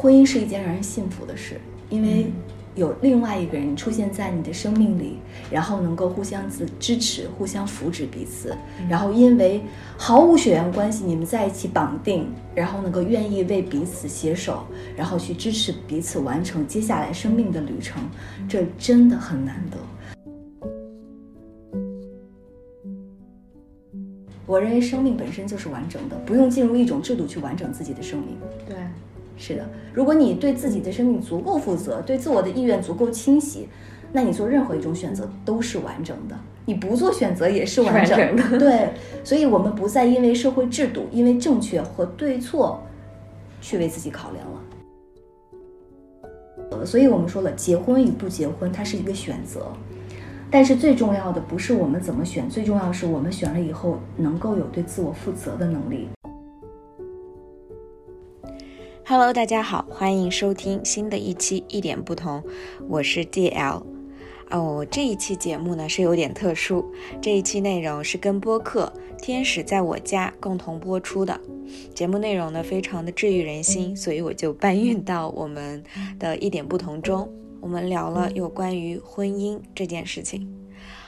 婚姻是一件让人幸福的事，因为有另外一个人出现在你的生命里，然后能够互相支支持、互相扶持彼此，然后因为毫无血缘关系，你们在一起绑定，然后能够愿意为彼此携手，然后去支持彼此完成接下来生命的旅程，这真的很难得。我认为生命本身就是完整的，不用进入一种制度去完整自己的生命。对，是的，如果你对自己的生命足够负责，对自我的意愿足够清晰，那你做任何一种选择都是完整的。你不做选择也是完整的 对，所以我们不再因为社会制度、因为正确和对错，去为自己考量了。呃所以我们说了，结婚与不结婚，它是一个选择。但是最重要的不是我们怎么选，最重要的是我们选了以后能够有对自我负责的能力。Hello，大家好，欢迎收听新的一期一点不同，我是 DL。哦，这一期节目呢是有点特殊，这一期内容是跟播客《天使在我家》共同播出的。节目内容呢非常的治愈人心，所以我就搬运到我们的一点不同中。我们聊了有关于婚姻这件事情。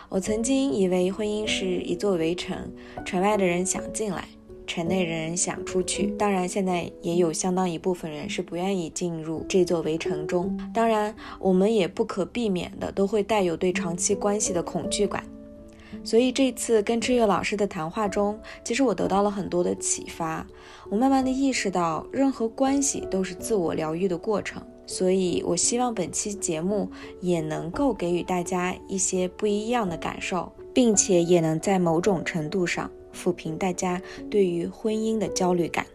我曾经以为婚姻是一座围城，城外的人想进来，城内人想出去。当然，现在也有相当一部分人是不愿意进入这座围城中。当然，我们也不可避免的都会带有对长期关系的恐惧感。所以这次跟知月老师的谈话中，其实我得到了很多的启发。我慢慢的意识到，任何关系都是自我疗愈的过程。所以我希望本期节目也能够给予大家一些不一样的感受，并且也能在某种程度上抚平大家对于婚姻的焦虑感。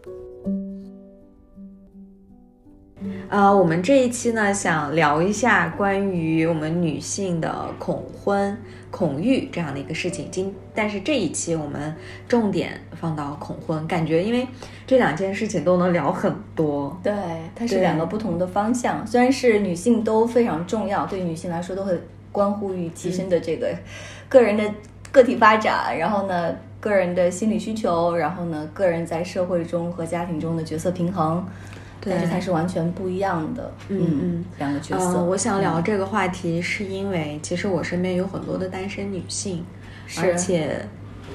呃，我们这一期呢，想聊一下关于我们女性的恐婚、恐育这样的一个事情。今但是这一期我们重点放到恐婚，感觉因为这两件事情都能聊很多。对，它是两个不同的方向，虽然是女性都非常重要，对女性来说都会关乎于自身的这个个人的个体发展，然后呢，个人的心理需求，然后呢，个人在社会中和家庭中的角色平衡，对。但是它是完全不一样的，嗯嗯两个角色。嗯，我想聊嗯。这个话题，是因为其实我身边有很多的单身女性，是。而且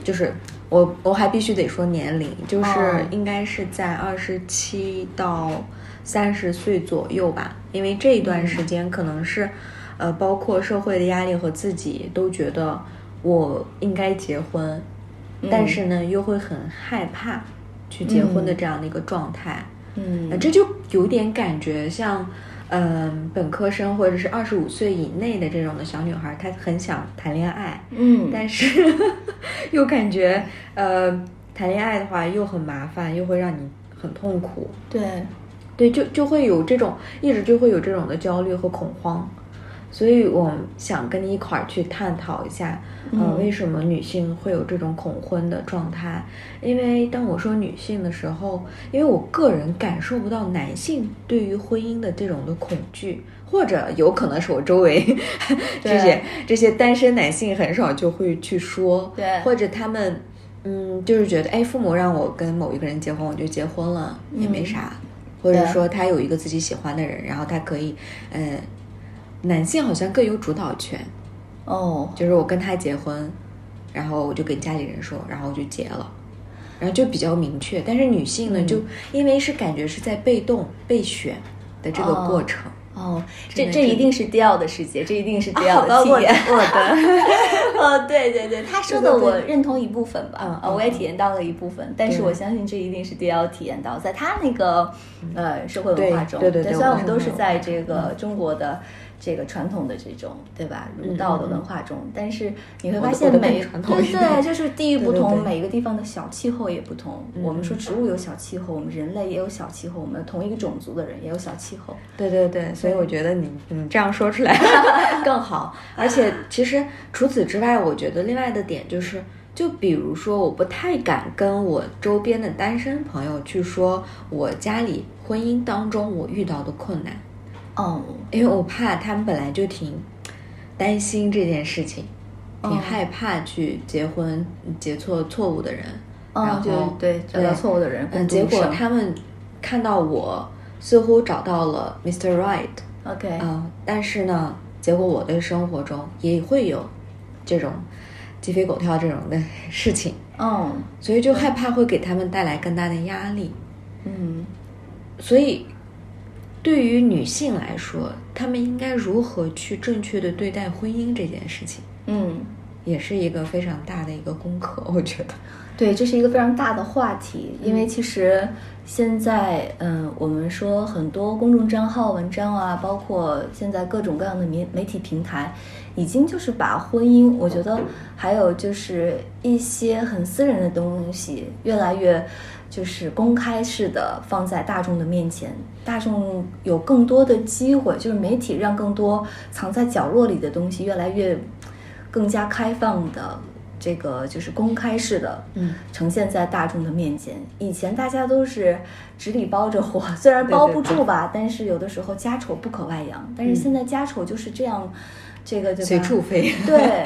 就是我我还必须得说年龄，就是哦。应该是在二十七到三十岁左右吧，因为这一段时间可能是，呃，包括社会的压力和自己都觉得我应该结婚，但是呢又会很害怕去结婚的这样的一个状态。嗯。呃，这就有点感觉像，嗯、本科生或者是二十五岁以内的这种的小女孩，她很想谈恋爱，嗯，但是又感觉，呃，谈恋爱的话又很麻烦，又会让你很痛苦，对，对，就就会有这种一直就会有这种的焦虑和恐慌，所以我想跟你一块儿去探讨一下，呃，嗯为什么女性会有这种恐婚的状态？因为当我说女性的时候，因为我个人感受不到男性对于婚姻的这种的恐惧，或者有可能是我周围 这些这些单身男性很少就会去说，对或者他们。嗯，就是觉得，哎，父母让我跟某一个人结婚，我就结婚了，也没嗯啥。或者说他有一个自己喜欢的人，然后他可以，呃，男性好像更有主导权，哦，就是我跟他结婚，然后我就跟家里人说，然后我就结了，然后就比较明确。但是女性呢，嗯。就因为是感觉是在被动被选的这个过程，哦，这这一定是迪奥的世界，这一定是迪奥的的体验。我的，哦，对对对，他说的我认同一部分吧，嗯啊，我也体验到了一部分，但是我相信这一定是 DL 体验到，在他那个呃社会文化中，对对对对虽然我们都是在这嗯个中国的这个传统的这种对吧？儒道的文化中，但是你会发现每对就是地域不同，对对对。每个地方的小气候也不同。嗯我们说植物有小气候，我们人类也有小气候，我们同一个种族的人也有小气候。对对对，所以我觉得你你这样说出来 更好。而且其实除此之外，我觉得另外的点就是，就比如说，我不太敢跟我周边的单身朋友去说我家里婚姻当中我遇到的困难，哦，因为我怕他们本来就挺担心这件事情，挺哦害怕去结婚结错错误的人，然哦，后就对找到错误的人，嗯，结果他们看到我似乎找到了 Mr. Right，OK，啊、但是呢，结果我的生活中也会有这种鸡飞狗跳这种的事情，嗯所以就害怕会给他们带来更大的压力。嗯。所以，对于女性来说，她们应该如何去正确的对待婚姻这件事情，嗯，也是一个非常大的一个功课，我觉得。对，这是一个非常大的话题，因为其实现在，嗯，我们说很多公众账号文章啊，包括现在各种各样的媒媒体平台，已经就是把婚姻，我觉得还有就是一些很私人的东西，越来越就是公开式的放在大众的面前，大众有更多的机会，就是媒体让更多藏在角落里的东西越来越更加开放的。这个就是公开式的，嗯，呈现在大众的面前。以前大家都是纸里包着火，虽然包不住吧，但是有的时候家丑不可外扬。但是现在家丑就是这样，这个对吧？随处飞。对，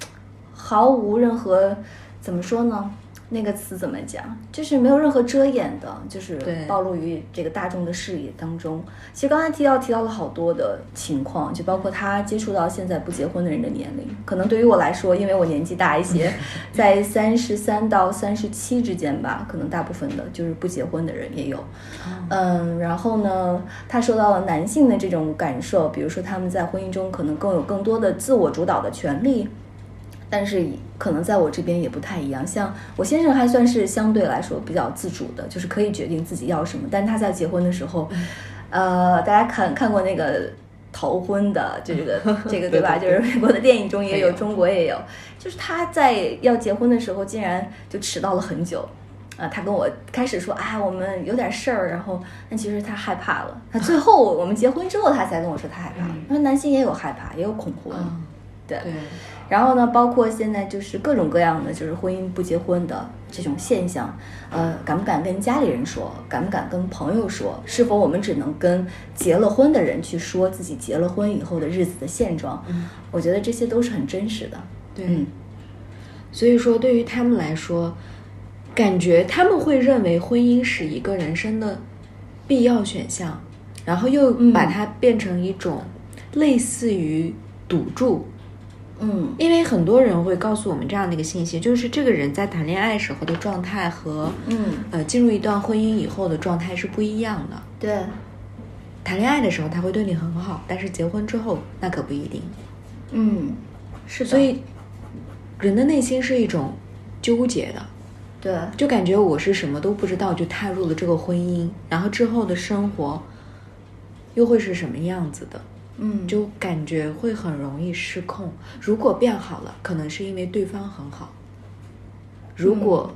毫无任何怎么说呢？那个词怎么讲？就是没有任何遮掩的，就是暴露于这个大众的视野当中。其实刚才提到提到了好多的情况，就包括他接触到现在不结婚的人的年龄，可能对于我来说，因为我年纪大一些，在三十三到三十七之间吧，可能大部分的就是不结婚的人也有。嗯，然后呢，他说到了男性的这种感受，比如说他们在婚姻中可能更有更多的自我主导的权利，但是可能在我这边也不太一样。像我先生还算是相对来说比较自主的，就是可以决定自己要什么，但他在结婚的时候，呃，大家看看过那个。逃婚的这个 这个对吧？就是美国的电影中也有，中国也有。就是他在要结婚的时候，竟然就迟到了很久。啊，他跟我开始说，哎，我们有点事儿，然后，但其实他害怕了。他最后我们结婚之后，他才跟我说他害怕。他说男性也有害怕，也有恐婚，嗯对。对，然后呢，包括现在就是各种各样的，就是婚姻不结婚的这种现象，呃，敢不敢跟家里人说？敢不敢跟朋友说？是否我们只能跟结了婚的人去说自己结了婚以后的日子的现状？嗯我觉得这些都是很真实的。对。嗯所以说，对于他们来说，感觉他们会认为婚姻是一个人生的必要选项，然后又嗯把它变成一种类似于赌注。嗯因为很多人会告诉我们这样的一个信息，就是这个人在谈恋爱时候的状态和嗯，呃进入一段婚姻以后的状态是不一样的。对，谈恋爱的时候他会对你很好，但是结婚之后那可不一定。嗯，是的。所以人的内心是一种纠结的。对，就感觉我是什么都不知道就踏入了这个婚姻，然后之后的生活又会是什么样子的？嗯，就感觉会很容易失控。如果变好了，可能是因为对方很好；如果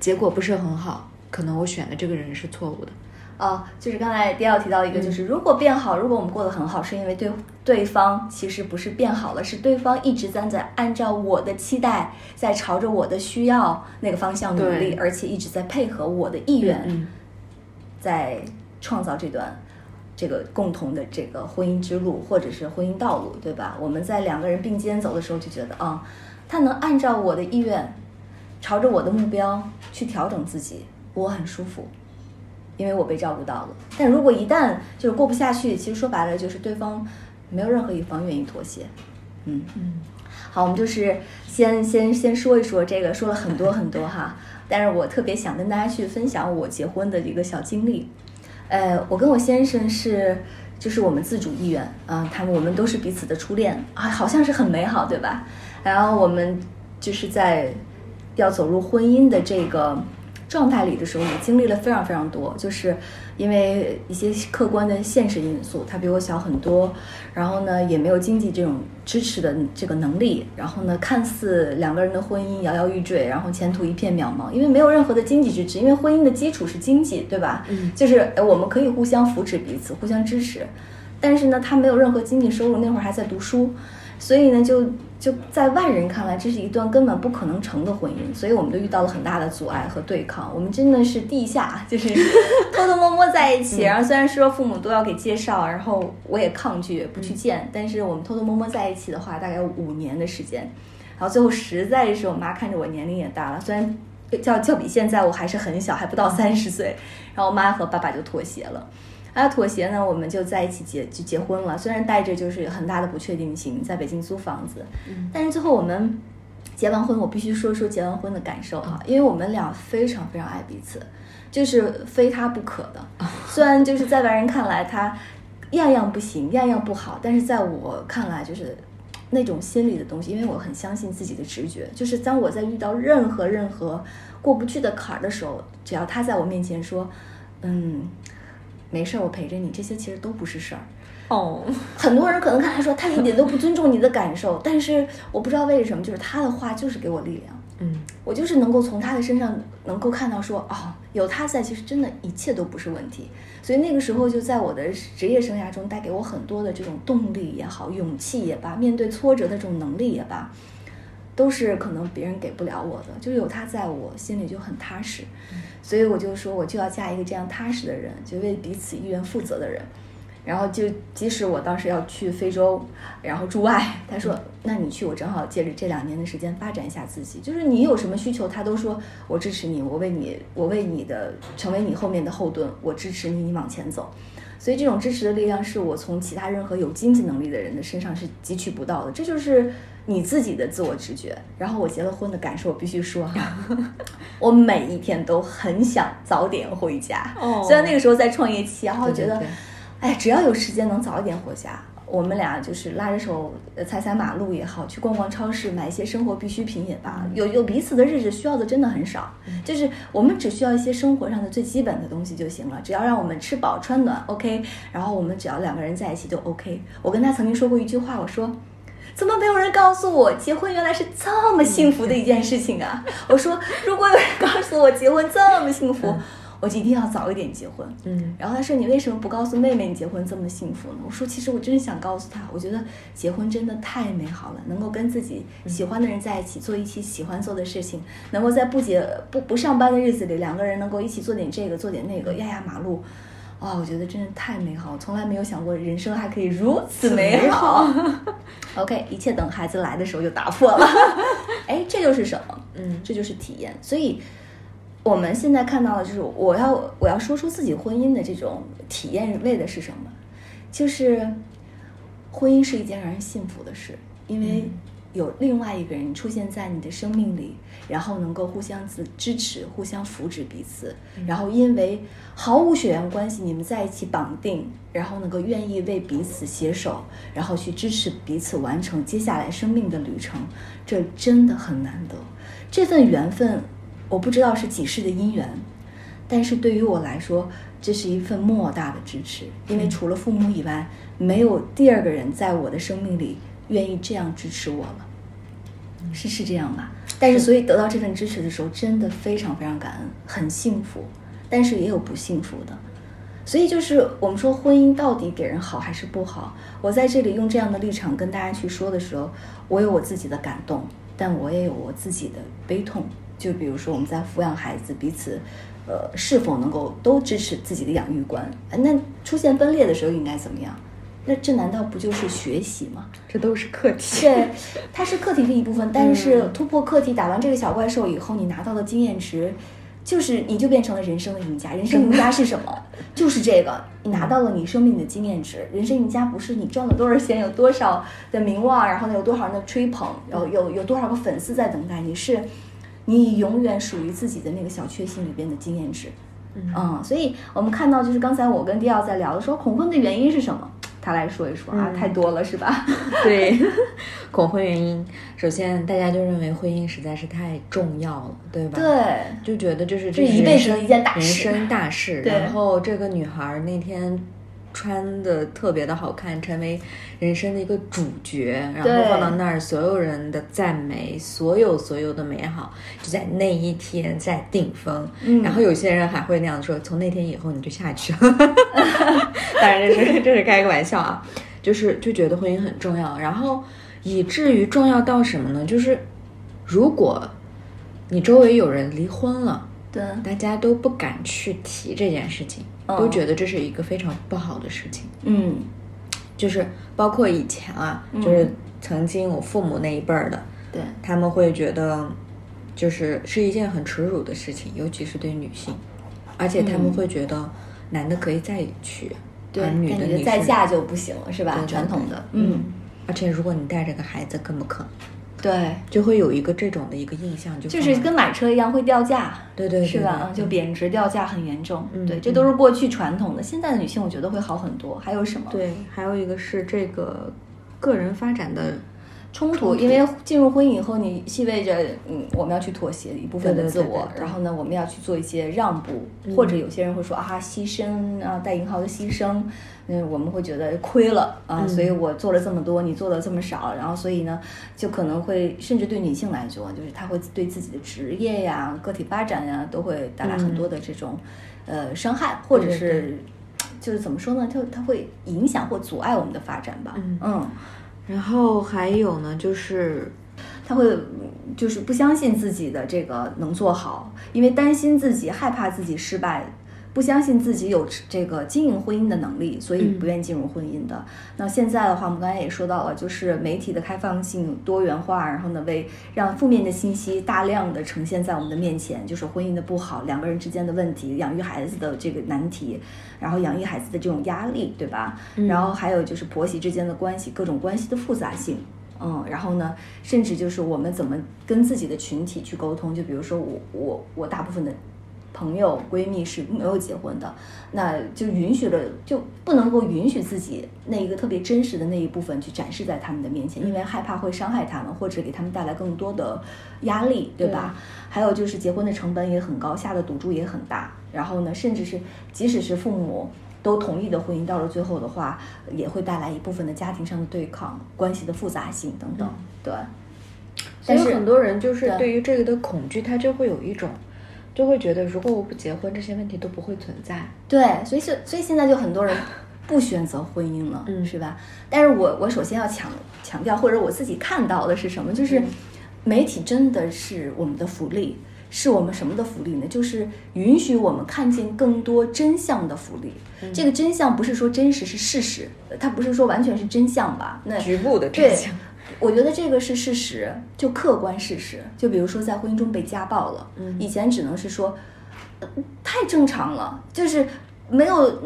结果不是很好，可能我选的这个人是错误的。哦，就是刚才迪奥提到一个，就是如果变好，如果我们过得很好，是因为对对方其实不是变好了，是对方一直在在按照我的期待，在朝着我的需要那个方向努力，而且一直在配合我的意愿，嗯，在创造这段这个共同的这个婚姻之路，或者是婚姻道路，对吧？我们在两个人并肩走的时候，就觉得啊、他能按照我的意愿，朝着我的目标去调整自己，我很舒服。因为我被照顾到了。但如果一旦就是过不下去，其实说白了就是对方没有任何一方愿意妥协。嗯嗯，好，我们就是先先先说一说这个，说了很多很多哈。但是我特别想跟大家去分享我结婚的一个小经历。呃，我跟我先生是就是我们自主意愿啊、他们我们都是彼此的初恋啊，好像是很美好，对吧？然后我们就是在要走入婚姻的这个状态里的时候，也经历了非常非常多，就是因为一些客观的现实因素，他比我小很多，然后呢也没有经济这种支持的这个能力，然后呢看似两个人的婚姻摇摇欲坠，然后前途一片渺茫，因为没有任何的经济支持，因为婚姻的基础是经济，对吧？嗯就是呃我们可以互相扶持彼此，互相支持，但是呢他没有任何经济收入，那会儿还在读书，所以呢就。就在外人看来，这是一段根本不可能成的婚姻，所以我们就遇到了很大的阻碍和对抗。我们真的是地下，就是偷偷摸摸在一起。然后虽然说父母都要给介绍，然后我也抗拒不去见，但是我们偷偷摸摸在一起的话，大概五年的时间。然后最后实在是我妈看着我年龄也大了，虽然叫叫比现在我还是很小，还不到三十岁。然后我妈和爸爸就妥协了，啊，妥协呢，我们就在一起结就结婚了。虽然带着就是很大的不确定性，在北京租房子，但是最后我们结完婚，我必须说说结完婚的感受哈，因为我们俩非常非常爱彼此，就是非他不可的。虽然就是在外人看来他样样不行，样样不好，但是在我看来就是那种心理的东西，因为我很相信自己的直觉，就是当我在遇到任何任何过不去的坎儿的时候，只要他在我面前说，嗯，没事儿，我陪着你，这些其实都不是事儿。哦，很多人可能看他说他一点都不尊重你的感受，但是我不知道为什么，就是他的话就是给我力量。嗯，我就是能够从他的身上能够看到说，哦，有他在，其实真的一切都不是问题。所以那个时候就在我的职业生涯中带给我很多的这种动力也好，勇气也罢，面对挫折的这种能力也罢，都是可能别人给不了我的。就是有他在我心里就很踏实，所以我就说我就要嫁一个这样踏实的人，就为彼此意愿负责的人。然后就即使我当时要去非洲，然后驻外，他说：“那你去，我正好借着这两年的时间发展一下自己。就是你有什么需求，他都说我支持你，我为你，我为你的成为你后面的后盾，我支持你，你往前走。所以这种支持的力量是我从其他任何有经济能力的人的身上是汲取不到的。这就是你自己的自我直觉。然后我结了婚的感受，我必须说哈，我每一天都很想早点回家。哦虽然那个时候在创业期，然后觉得。对对对哎，只要有时间能早一点回家，我们俩就是拉着手呃踩踩马路也好，去逛逛超市，买一些生活必需品也罢，有有彼此的日子需要的真的很少，就是我们只需要一些生活上的最基本的东西就行了，只要让我们吃饱穿暖，OK，然后我们只要两个人在一起就 OK。我跟他曾经说过一句话，我说。怎么没有人告诉我结婚原来是这么幸福的一件事情啊？我说，如果有人告诉我结婚这么幸福，我就一定要早一点结婚。嗯然后他说：“你为什么不告诉妹妹你结婚这么幸福呢？”我说：“其实我真想告诉她，我觉得结婚真的太美好了，能够跟自己喜欢的人在一起，做一起喜欢做的事情，能够在不结不不上班的日子里，两个人能够一起做点这个，做点那个，压压马路。”啊、我觉得真的太美好，从来没有想过人生还可以如此美好。OK，一切等孩子来的时候就打破了。哎，这就是什么？嗯这就是体验。所以我们现在看到的就是，我要我要说出自己婚姻的这种体验为的是什么？就是婚姻是一件让人幸福的事，因为有另外一个人出现在你的生命里，然后能够互相支支持、互相扶持彼此，然后因为毫无血缘关系，你们在一起绑定，然后能够愿意为彼此携手，然后去支持彼此完成接下来生命的旅程，这真的很难得。这份缘分，我不知道是几世的姻缘，但是对于我来说，这是一份莫大的支持，因为除了父母以外，没有第二个人在我的生命里愿意这样支持我了，是是这样吧？但是所以得到这份支持的时候，真的非常非常感恩，很幸福，但是也有不幸福的。所以就是我们说婚姻到底给人好还是不好？我在这里用这样的立场跟大家去说的时候，我有我自己的感动，但我也有我自己的悲痛。就比如说我们在抚养孩子，彼此，呃，是否能够都支持自己的养育观？呃那出现分裂的时候应该怎么样？那这难道不就是学习吗？这都是课题。对，它是课题的一部分，但是嗯突破课题，打完这个小怪兽以后，你拿到的经验值，就是你就变成了人生的赢家。人生赢家是什么？就是这个，你拿到了你生命的经验值。人生赢家不是你赚了多少钱，有多少的名望，然后呢有多少人的吹捧，有有有多少个粉丝在等待你，是你永远属于自己的那个小确幸里边的经验值。嗯，所以我们看到，就是刚才我跟迪奥在聊的时候，恐婚的原因是什么？他来说一说啊，嗯太多了是吧？对，恐婚原因，首先大家就认为婚姻实在是太重要了，对吧？，对，就觉得就是这是一辈子的人一件大人生大事。然后这个女孩那天穿的特别的好看，成为人生的一个主角，然后放到那儿，所有人的赞美，所有所有的美好，就在那一天在顶峰。嗯然后有些人还会那样说，从那天以后你就下去了。当然这是这是开个玩笑啊，就是就觉得婚姻很重要，然后以至于重要到什么呢？就是如果你周围有人离婚了。对，大家都不敢去提这件事情，哦都觉得这是一个非常不好的事情。嗯。就是包括以前啊，嗯。就是曾经我父母那一辈儿的，对，他们会觉得，就是是一件很耻辱的事情，尤其是对女性，而且他们会觉得男的可以再娶，对，而女的再嫁就不行了，是吧？传统的，嗯，而且如果你带着个孩子，更不可能，对，就会有一个这种的一个印象，就就是跟买车一样会掉价，对对对是吧？对就贬值掉价很严重，嗯对，这都是过去传统的。现在的女性我觉得会好很多。还有什么？对，还有一个是这个个人发展的冲突，因为进入婚姻以后，你意味着，嗯，我们要去妥协一部分的自我，对对对然后呢，我们要去做一些让步，或者有些人会说啊，牺牲啊，带引号的牺牲，嗯，我们会觉得亏了啊，嗯所以我做了这么多，你做了这么少，然后所以呢，就可能会，甚至对女性来说，就是她会对自己的职业呀、个体发展呀，都会带来很多的这种，呃，伤害，或者是。就是怎么说呢？就它会影响或阻碍我们的发展吧。嗯嗯然后还有呢，就是他会就是不相信自己的这个能做好，因为担心自己，害怕自己失败，不相信自己有这个经营婚姻的能力，所以不愿意进入婚姻的。那现在的话，我们刚才也说到了，就是媒体的开放性、多元化，然后呢，为让负面的信息大量的呈现在我们的面前，就是婚姻的不好，两个人之间的问题，养育孩子的这个难题，然后养育孩子的这种压力，对吧？然后还有就是婆媳之间的关系，各种关系的复杂性。嗯，然后呢，甚至就是我们怎么跟自己的群体去沟通，就比如说我我我大部分的朋友闺蜜是没有结婚的，那就允许了，就不能够允许自己那一个特别真实的那一部分去展示在他们的面前，因为害怕会伤害他们，或者给他们带来更多的压力，对吧？还有就是结婚的成本也很高，下的赌注也很大，然后呢，甚至是即使是父母。都同意的婚姻，到了最后的话，也会带来一部分的家庭上的对抗、关系的复杂性等等。对，但是很多人就是对对于这个的恐惧，他就会有一种，就会觉得如果我不结婚，这些问题都不会存在。对，所以是所以现在就很多人不选择婚姻了，嗯是吧？但是我我首先要强强调，或者我自己看到的是什么？就是嗯媒体真的是我们的福利，是我们什么的福利呢？就是允许我们看见更多真相的福利。嗯这个真相不是说真实是事实，它不是说完全是真相吧？那局部的真相，我觉得这个是事实，就客观事实。就比如说在婚姻中被家暴了，嗯以前只能是说，呃太正常了，就是没有。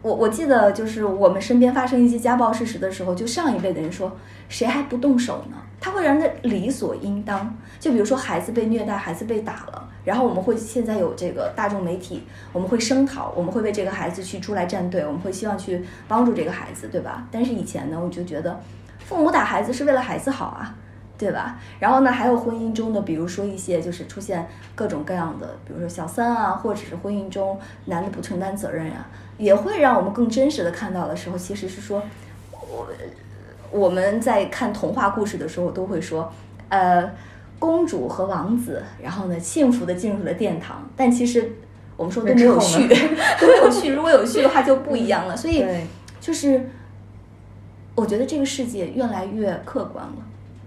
我我记得就是我们身边发生一些家暴事实的时候，就上一辈的人说，谁还不动手呢？他会让人理所应当。就比如说孩子被虐待，孩子被打了，然后我们会现在有这个大众媒体，我们会声讨，我们会为这个孩子去出来站队，我们会希望去帮助这个孩子，对吧？但是以前呢，我就觉得父母打孩子是为了孩子好啊。对吧？然后呢，还有婚姻中的，比如说一些就是出现各种各样的，比如说小三啊，或者是婚姻中男的不承担责任呀、也会让我们更真实的看到的时候，其实是说，我我们在看童话故事的时候都会说，呃，公主和王子，然后呢，幸福的进入了殿堂，但其实我们说都没有序，都没有序，如果有序的话就不一样了，所以，就是我觉得这个世界越来越客观了。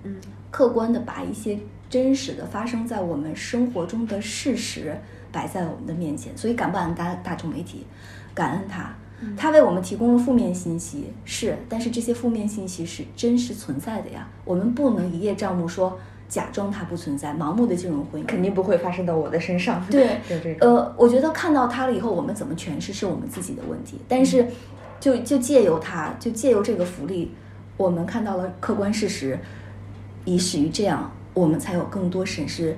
嗯客观的把一些真实的发生在我们生活中的事实摆在我们的面前，所以感不感恩大大众媒体？感恩他，他为我们提供了负面信息，是，但是这些负面信息是真实存在的呀，我们不能一叶障目说假装它不存在，盲目的进入婚姻，肯定不会发生到我的身上。对。呃，我觉得看到它了以后，我们怎么诠释是我们自己的问题。但是就，就借由它，就借由这个福利，我们看到了客观事实，以始于这样，我们才有更多审视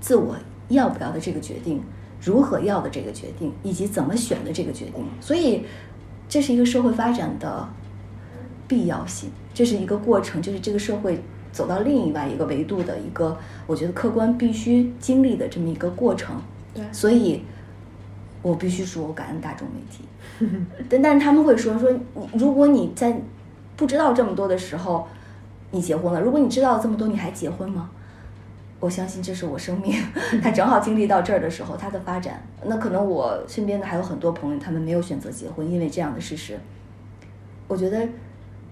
自我要不要的这个决定，如何要的这个决定，以及怎么选的这个决定。所以，这是一个社会发展的必要性，这是一个过程，就是这个社会走到另外一个维度的一个，我觉得客观必须经历的这么一个过程。对所以我必须说，我感恩大众媒体。但 但是他们会说说，你如果你在不知道这么多的时候，你结婚了，如果你知道这么多，你还结婚吗？我相信这是我生命，他正好经历到这儿的时候，他的发展。那可能我身边的还有很多朋友，他们没有选择结婚，因为这样的事实。我觉得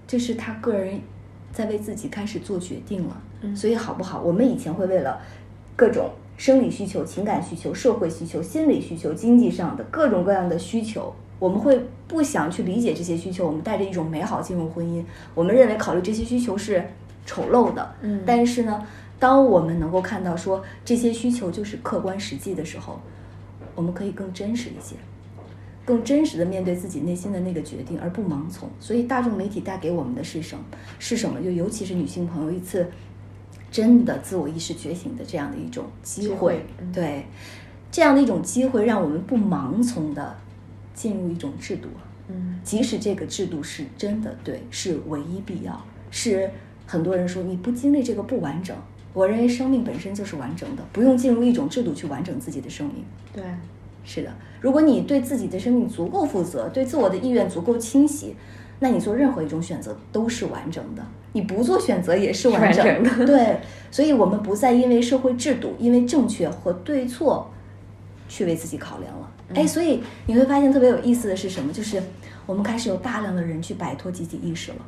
这是他个人在为自己开始做决定了。嗯所以好不好？我们以前会为了各种生理需求、情感需求、社会需求、心理需求、经济上的各种各样的需求，我们会不想去理解这些需求，我们带着一种美好进入婚姻，我们认为考虑这些需求是丑陋的。嗯但是呢，当我们能够看到说这些需求就是客观实际的时候，我们可以更真实一些，更真实的面对自己内心的那个决定，而不盲从。所以大众媒体带给我们的是什么？是什么？就尤其是女性朋友一次真的自我意识觉醒的这样的一种机会，对这样的一种机会，让我们不盲从的进入一种制度。嗯，即使这个制度是真的对，是唯一必要，是很多人说你不经历这个不完整。我认为生命本身就是完整的，不用进入一种制度去完整自己的生命。对，是的。如果你对自己的生命足够负责，对自我的意愿足够清晰，那你做任何一种选择都是完整的。你不做选择也是完整的。对，所以我们不再因为社会制度、因为正确和对错去为自己考量了。哎，所以你会发现特别有意思的是什么？就是我们开始有大量的人去摆脱集体意识了。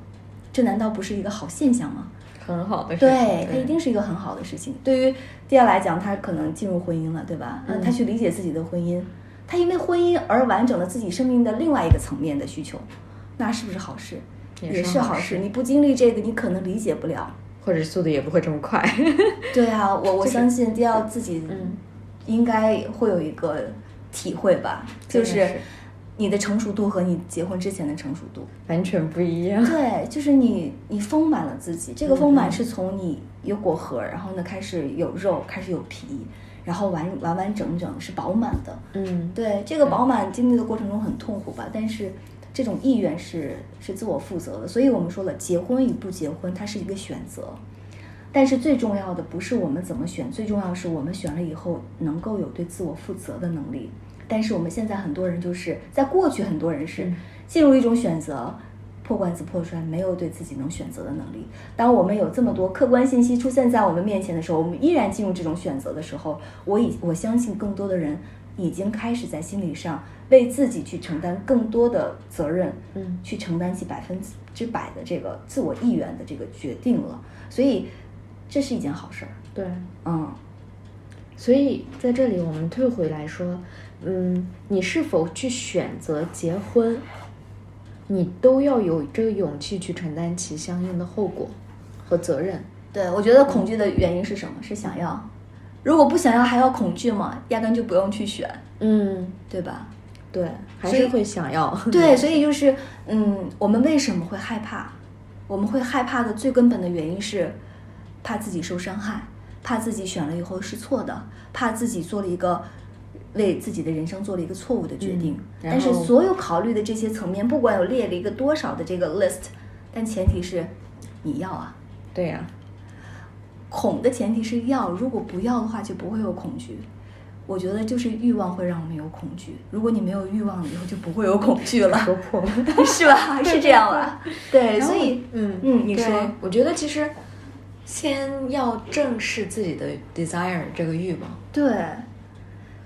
这难道不是一个好现象吗？很好的事情，对，它一定是一个很好的事情。对于第二来讲，他可能进入婚姻了，对吧？嗯，他去理解自己的婚姻，他因为婚姻而完整了自己生命的另外一个层面的需求，那是不是好事？也是好事。你不经历这个，你可能理解不了，或者速度也不会这么快。对啊，我我相信第二自己应该会有一个体会吧，就是。你的成熟度和你结婚之前的成熟度完全不一样。对，就是你，你丰满了自己。这个丰满是从你有果核，然后呢开始有肉，开始有皮，然后完完完整整是饱满的。嗯，对，这个饱满经历的过程中很痛苦吧？但是这种意愿是是自我负责的。所以我们说了，结婚与不结婚，它是一个选择。但是最重要的不是我们怎么选，最重要是我们选了以后能够有对自我负责的能力。但是我们现在很多人就是在过去，很多人是进入一种选择破罐子破摔，没有对自己能选择的能力。当我们有这么多客观信息出现在我们面前的时候，我们依然进入这种选择的时候，我已我相信更多的人已经开始在心理上为自己去承担更多的责任，嗯，去承担起百分之百的这个自我意愿的这个决定了。所以这是一件好事儿。对，嗯。所以在这里，我们退回来说。嗯，你是否去选择结婚，你都要有这个勇气去承担起相应的后果和责任。对，我觉得恐惧的原因是什么？是想要。如果不想要还要恐惧吗？压根就不用去选。嗯，对吧？对，还是会想要。对，所以就是，嗯，我们为什么会害怕？我们会害怕的最根本的原因是，怕自己受伤害，怕自己选了以后是错的，怕自己做了一个。为自己的人生做了一个错误的决定，但是所有考虑的这些层面，不管有列了一个多少的这个 list，但前提是你要啊，对呀，恐的前提是要，如果不要的话就不会有恐惧。我觉得就是欲望会让我们有恐惧，如果你没有欲望了以后就不会有恐惧了，说破了，是吧？是这样吧？对，所以嗯嗯，你说，我觉得其实先要正视自己的 desire 这个欲望，对。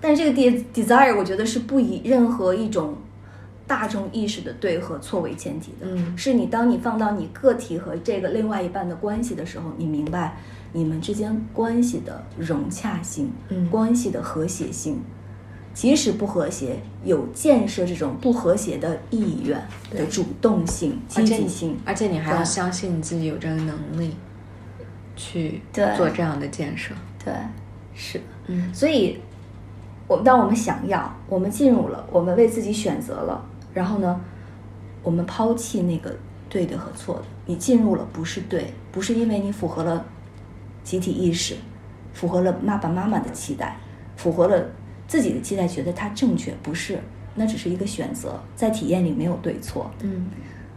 但是这个 desire 我觉得是不以任何一种大众意识的对和错为前提的，嗯，是你当你放到你个体和这个另外一半的关系的时候，你明白你们之间关系的融洽性，嗯，关系的和谐性，即使不和谐，有建设这种不和谐的意愿的主动性、积极性，而且你还要相信你自己有这个能力去做这样的建设，对，是，嗯，所以。我们当我们想要，我们进入了，我们为自己选择了，然后呢，我们抛弃那个对的和错的。你进入了不是对，不是因为你符合了集体意识，符合了爸爸妈妈的期待，符合了自己的期待，觉得它正确，不是，那只是一个选择，在体验里没有对错。嗯，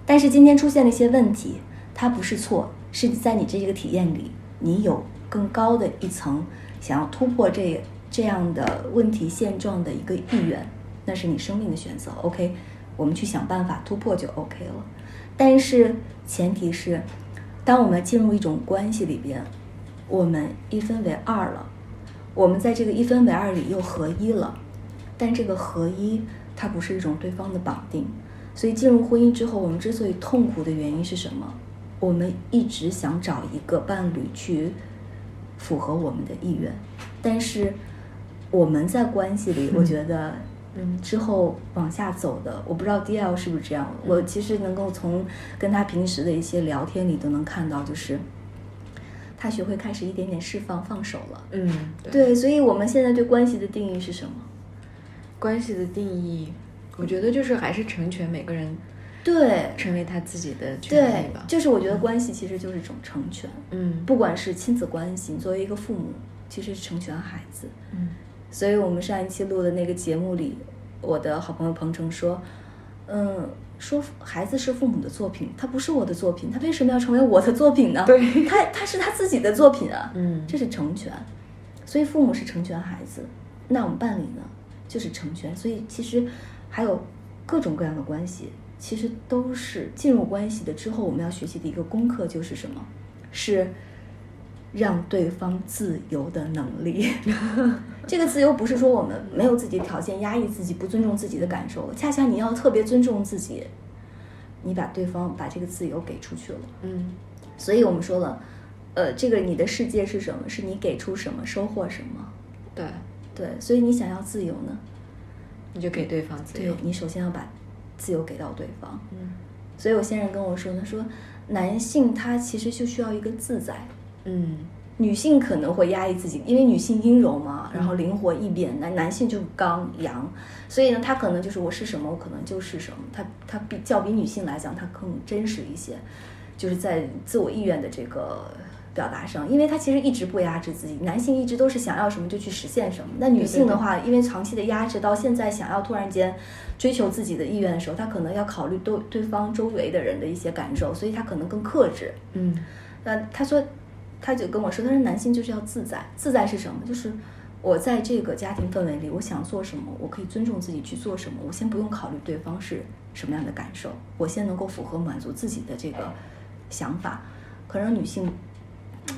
但是今天出现了一些问题，它不是错，是在你这个体验里，你有更高的一层想要突破这。这样的问题现状的一个意愿，那是你生命的选择。OK，我们去想办法突破就 OK 了。但是前提是，当我们进入一种关系里边，我们一分为二了，我们在这个一分为二里又合一了。但这个合一它不是一种对方的绑定，所以进入婚姻之后，我们之所以痛苦的原因是什么？我们一直想找一个伴侣去符合我们的意愿，但是。我们在关系里，我觉得，嗯，之后往下走的，我不知道 D L 是不是这样。我其实能够从跟他平时的一些聊天里都能看到，就是他学会开始一点点释放、放手了。嗯，对，所以我们现在对关系的定义是什么？关系的定义，我觉得就是还是成全每个人，对，成为他自己的权利对吧，。就是我觉得关系其实就是一种成全，嗯不管是亲子关系，作为一个父母，其实是成全孩子。嗯所以我们上一期录的那个节目里，我的好朋友彭程说，嗯，说孩子是父母的作品，他不是我的作品，他为什么要成为我的作品呢？对他他是他自己的作品啊，嗯这是成全。所以父母是成全孩子，那我们伴侣呢，就是成全。所以其实还有各种各样的关系，其实都是进入关系的之后，我们要学习的一个功课就是什么？是让对方自由的能力。这个自由不是说我们没有自己的条件，压抑自己，不尊重自己的感受，恰恰你要特别尊重自己，你把对方把这个自由给出去了。嗯所以我们说了，呃，这个你的世界是什么？是你给出什么，收获什么。对，对，所以你想要自由呢？你就给对方自由。对你首先要把自由给到对方。嗯所以我先生跟我说呢，说男性他其实就需要一个自在，嗯。女性可能会压抑自己，因为女性阴柔嘛，然后灵活易变，男男性就刚阳，所以呢，他可能就是我是什么，我可能就是什么，他他比较比女性来讲，他更真实一些，就是在自我意愿的这个表达上，因为他其实一直不压制自己，男性一直都是想要什么就去实现什么，那女性的话，因为长期的压制，到现在想要突然间追求自己的意愿的时候，他可能要考虑对对方周围的人的一些感受，所以他可能更克制，嗯。那他说，他就跟我说，他说男性就是要自在，自在是什么？就是我在这个家庭氛围里，我想做什么，我可以尊重自己去做什么，我先不用考虑对方是什么样的感受，我先能够符合满足自己的这个想法。可能女性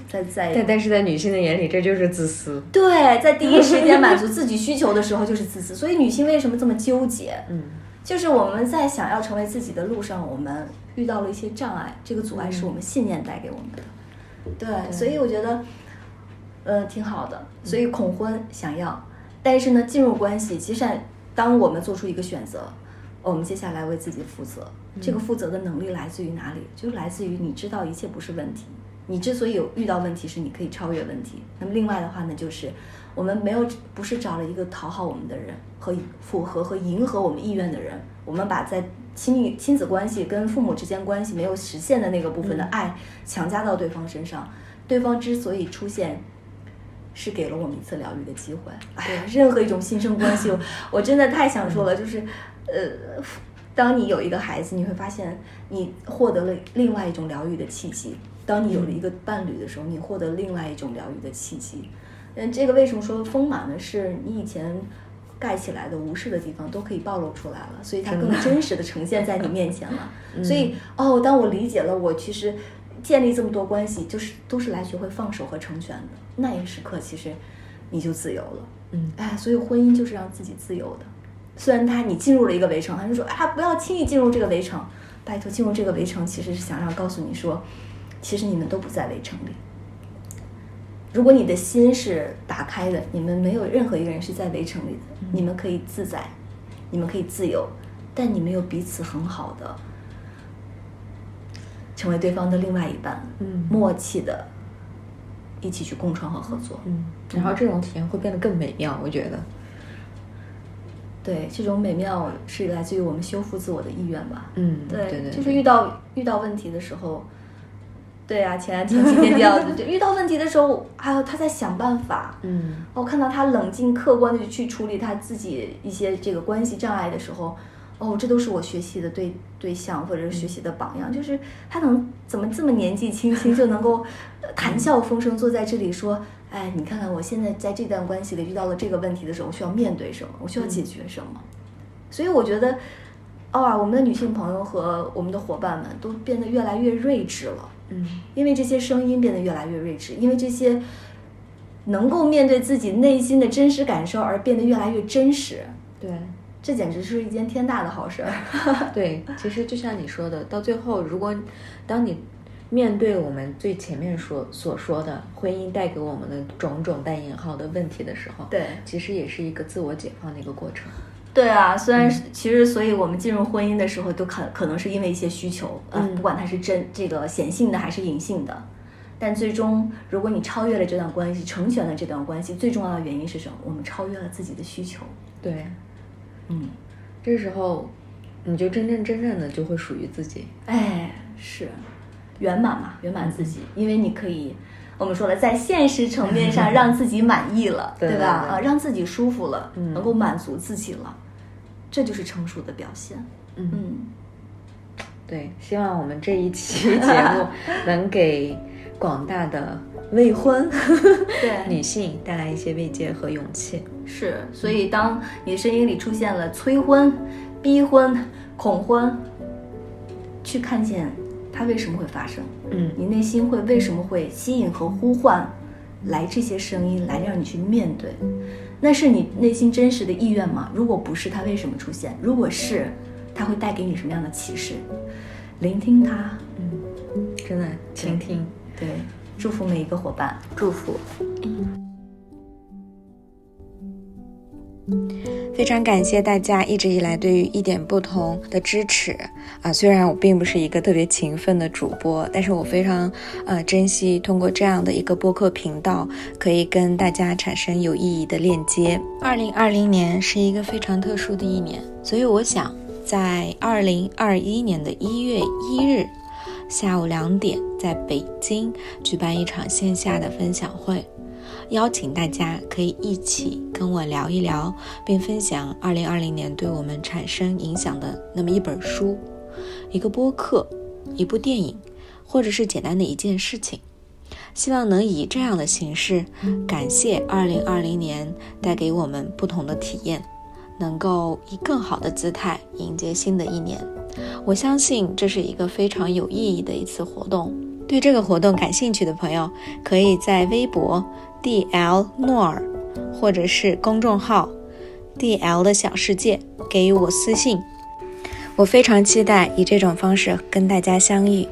在在但但是在女性的眼里，这就是自私。对在第一时间满足自己需求的时候就是自私，所以女性为什么这么纠结？嗯就是我们在想要成为自己的路上，我们遇到了一些障碍，这个阻碍是我们信念带给我们的。对，所以我觉得，呃，挺好的。所以恐婚想要，但是呢，进入关系，其实当我们做出一个选择，我们接下来为自己负责。这个负责的能力来自于哪里？就是来自于你知道一切不是问题。你之所以有遇到问题，是你可以超越问题。那么另外的话呢，就是我们没有不是找了一个讨好我们的人和符合和迎合我们意愿的人，我们把在亲密亲子关系跟父母之间关系没有实现的那个部分的爱强加到对方身上。对方之所以出现，是给了我们一次疗愈的机会。哎呀，任何一种新生关系，我我真的太想说了，就是呃。当你有一个孩子，你会发现你获得了另外一种疗愈的契机。当你有了一个伴侣的时候，你获得另外一种疗愈的契机。嗯，这个为什么说丰满呢？是你以前盖起来的无视的地方都可以暴露出来了，所以它更真实的呈现在你面前了。所以哦，当我理解了，我其实建立这么多关系，就是都是来学会放手和成全的。那一时刻，其实你就自由了。嗯，哎，所以婚姻就是让自己自由的。虽然他你进入了一个围城，他就说啊，不要轻易进入这个围城。拜托，进入这个围城其实是想让告诉你说，其实你们都不在围城里。如果你的心是打开的，你们没有任何一个人是在围城里的，你们可以自在，你们可以自由，但你们有彼此很好的成为对方的另外一半，嗯默契的一起去共创和合作。嗯，然后这种体验会变得更美妙，我觉得。对，这种美妙是来自于我们修复自我的意愿吧。嗯，对，对对，就是遇到遇到问题的时候，对啊，前前几天掉的，就遇到问题的时候，还有他在想办法。嗯我看到他冷静客观的去处理他自己一些这个关系障碍的时候，哦，这都是我学习的对对象或者是学习的榜样。就是他能怎么这么年纪轻轻就能够呃谈笑风生坐在这里说，哎，你看看我现在在这段关系里遇到了这个问题的时候，我需要面对什么，我需要解决什么。所以我觉得，哦啊，我们的女性朋友和我们的伙伴们都变得越来越睿智了。嗯因为这些声音变得越来越睿智，因为这些能够面对自己内心的真实感受而变得越来越真实，对。这简直是一件天大的好事儿。对，其实就像你说的，到最后，如果当你面对我们最前面说所说的婚姻带给我们的种种带引号的问题的时候，对其实也是一个自我解放的一个过程。对啊，虽然是其实，所以我们进入婚姻的时候，都可可能是因为一些需求，呃，嗯不管它是真这个显性的还是隐性的，但最终，如果你超越了这段关系，成全了这段关系，最重要的原因是什么？我们超越了自己的需求。对，嗯，这时候你就真真正正的就会属于自己。哎，是圆满嘛，圆满自己，因为你可以，我们说了，在现实层面上 让自己满意了，对吧？啊，让自己舒服了，嗯能够满足自己了，这就是成熟的表现。嗯嗯，对，希望我们这一期节目 能给广大的未婚对，女性带来一些慰藉和勇气。是，所以当你的声音里出现了催婚、逼婚、恐婚，去看见它为什么会发生，嗯你内心会为什么会吸引和呼唤来这些声音，来让你去面对，那是你内心真实的意愿吗？如果不是，它为什么出现？如果是，它会带给你什么样的启示？聆听它，嗯，真的倾听，对，祝福每一个伙伴，祝福。非常感谢大家一直以来对于一点不同的支持啊！虽然我并不是一个特别勤奋的主播，但是我非常呃珍惜通过这样的一个播客频道，可以跟大家产生有意义的链接。二零二零年是一个非常特殊的一年，所以我想在二零二一年的一月一日下午两点，在北京举办一场线下的分享会。邀请大家可以一起跟我聊一聊，并分享2020年对我们产生影响的那么一本书、一个播客、一部电影，或者是简单的一件事情。希望能以这样的形式，感谢2020年带给我们不同的体验，能够以更好的姿态迎接新的一年。我相信这是一个非常有意义的一次活动。对这个活动感兴趣的朋友，可以在微博 D L 诺尔，或者是公众号 D L 的小世界给予我私信。我非常期待以这种方式跟大家相遇。